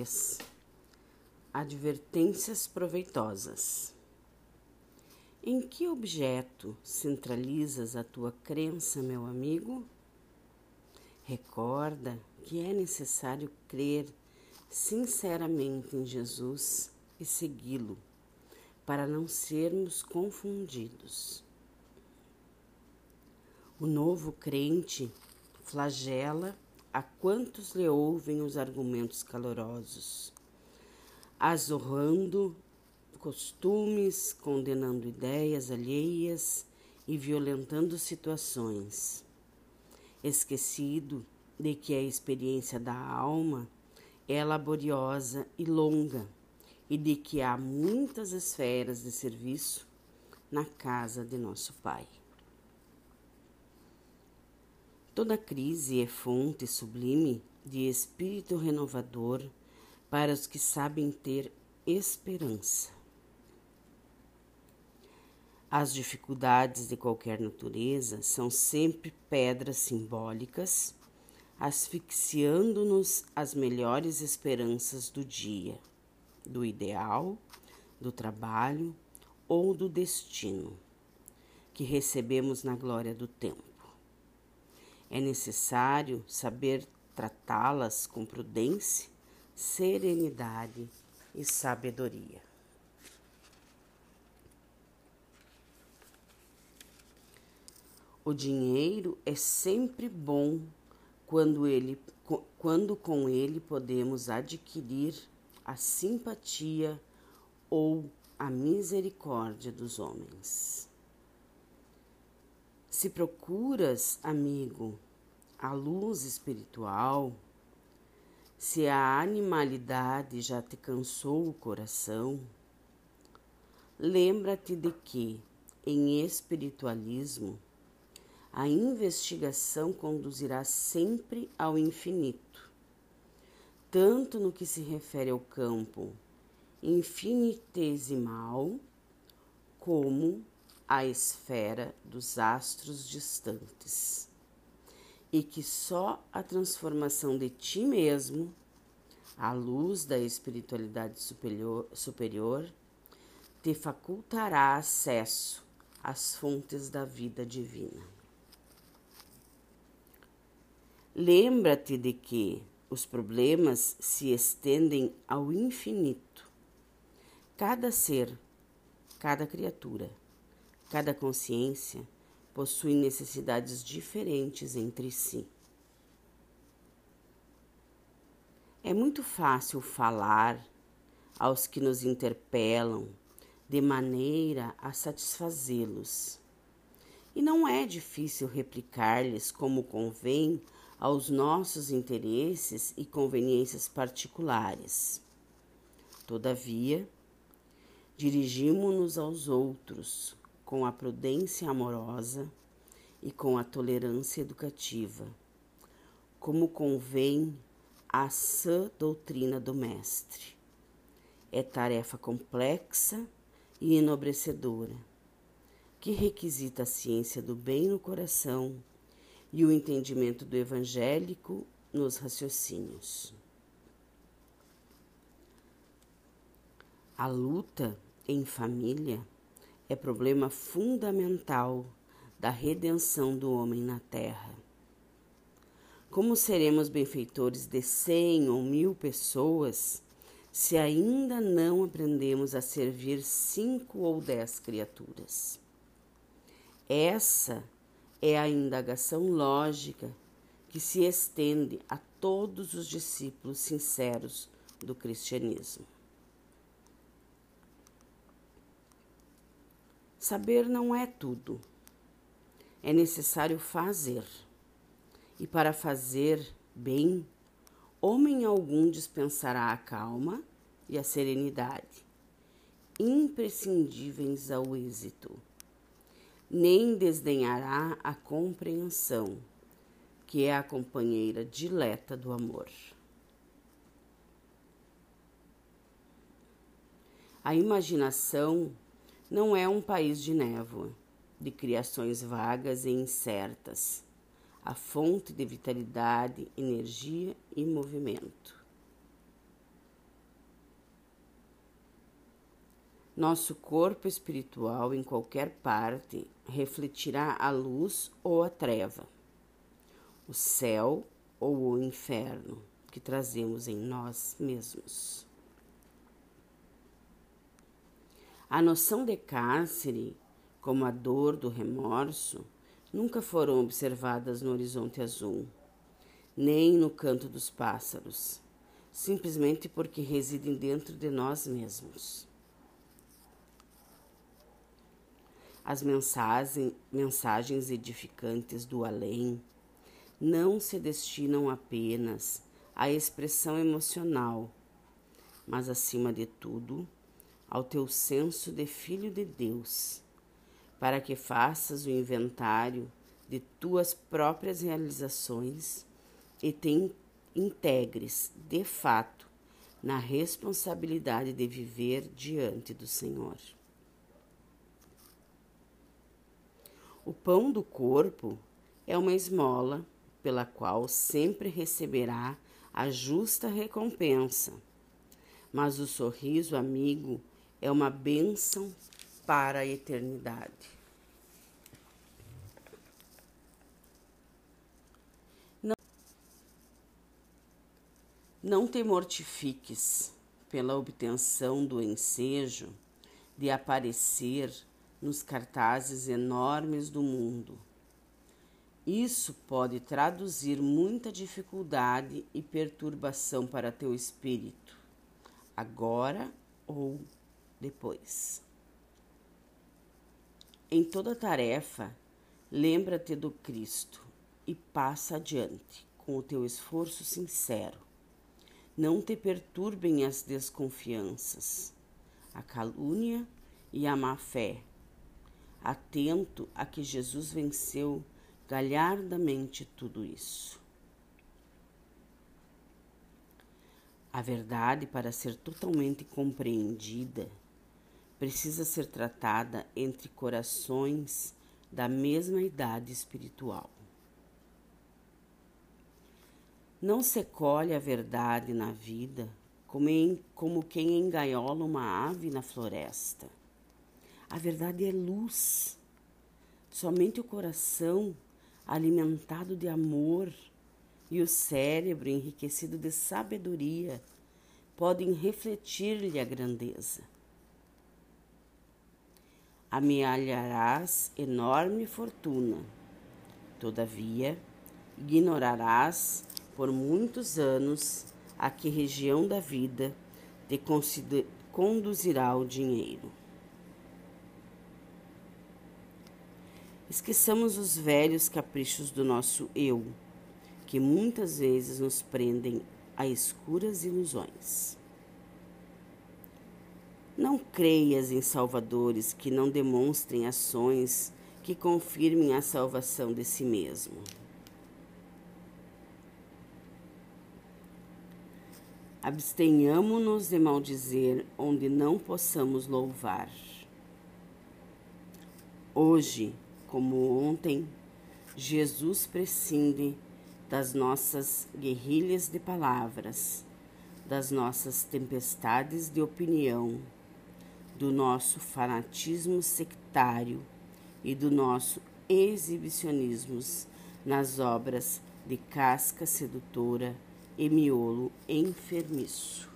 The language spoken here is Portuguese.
Capítulo 3 Advertências proveitosas. Em que objeto centralizas a tua crença, meu amigo? Recorda que é necessário crer sinceramente em Jesus e segui-lo, para não sermos confundidos. O novo crente flagela a quantos lhe ouvem os argumentos calorosos, azorrando costumes, condenando ideias alheias e violentando situações, esquecido de que a experiência da alma é laboriosa e longa e de que há muitas esferas de serviço na casa de nosso Pai. Toda crise é fonte sublime de espírito renovador para os que sabem ter esperança. As dificuldades de qualquer natureza são sempre pedras simbólicas, asfixiando-nos as melhores esperanças do dia, do ideal, do trabalho ou do destino, que recebemos na glória do tempo. É necessário saber tratá-las com prudência, serenidade e sabedoria. O dinheiro é sempre bom quando, ele, quando com ele podemos adquirir a simpatia ou a misericórdia dos homens. Se procuras, amigo, a luz espiritual, se a animalidade já te cansou o coração, lembra-te de que, em espiritualismo, a investigação conduzirá sempre ao infinito, tanto no que se refere ao campo infinitesimal, como à esfera dos astros distantes, e que só a transformação de ti mesmo, à luz da espiritualidade superior, superior te facultará acesso às fontes da vida divina. Lembra-te de que os problemas se estendem ao infinito. Cada ser, cada criatura, cada consciência possui necessidades diferentes entre si. É muito fácil falar aos que nos interpelam de maneira a satisfazê-los. E não é difícil replicar-lhes como convém aos nossos interesses e conveniências particulares. Todavia, dirigimos-nos aos outros com a prudência amorosa e com a tolerância educativa, como convém à sã doutrina do Mestre. É tarefa complexa e enobrecedora, que requisita a ciência do bem no coração e o entendimento do evangélico nos raciocínios. A luta em família é problema fundamental da redenção do homem na terra. Como seremos benfeitores de cem ou mil pessoas se ainda não aprendemos a servir cinco ou dez criaturas? Essa é a indagação lógica que se estende a todos os discípulos sinceros do cristianismo. Saber não é tudo. É necessário fazer. E para fazer bem, homem algum dispensará a calma e a serenidade, imprescindíveis ao êxito nem desdenhará a compreensão, que é a companheira dileta do amor. A imaginação não é um país de névoa, de criações vagas e incertas, a fonte de vitalidade, energia e movimento. Nosso corpo espiritual, em qualquer parte, refletirá a luz ou a treva, o céu ou o inferno que trazemos em nós mesmos. A noção de cárcere, como a dor do remorso, nunca foram observadas no horizonte azul, nem no canto dos pássaros, simplesmente porque residem dentro de nós mesmos. As mensagens, mensagens edificantes do além não se destinam apenas à expressão emocional, mas, acima de tudo, ao teu senso de filho de Deus, para que faças o inventário de tuas próprias realizações e te integres, de fato, na responsabilidade de viver diante do Senhor. O pão do corpo é uma esmola pela qual sempre receberá a justa recompensa, mas o sorriso amigo é uma bênção para a eternidade. Não, te mortifiques pela obtenção do ensejo de aparecer nos cartazes enormes do mundo. Isso pode traduzir muita dificuldade e perturbação para teu espírito, agora ou depois. Em toda tarefa, lembra-te do Cristo e passa adiante com o teu esforço sincero. Não te perturbem as desconfianças, a calúnia e a má fé atento a que Jesus venceu galhardamente tudo isso. A verdade, para ser totalmente compreendida, precisa ser tratada entre corações da mesma idade espiritual. Não se colhe a verdade na vida como, em, como quem engaiola uma ave na floresta. A verdade é luz. Somente o coração alimentado de amor e o cérebro enriquecido de sabedoria podem refletir-lhe a grandeza. Amealharás enorme fortuna, todavia ignorarás por muitos anos a que região da vida te conduzirá o dinheiro. Esqueçamos os velhos caprichos do nosso eu, que muitas vezes nos prendem a escuras ilusões. Não creias em salvadores que não demonstrem ações que confirmem a salvação de si mesmo. Abstenhamo-nos de maldizer onde não possamos louvar. Hoje, como ontem, Jesus prescinde das nossas guerrilhas de palavras, das nossas tempestades de opinião, do nosso fanatismo sectário e do nosso exibicionismo nas obras de casca sedutora e miolo enfermiço.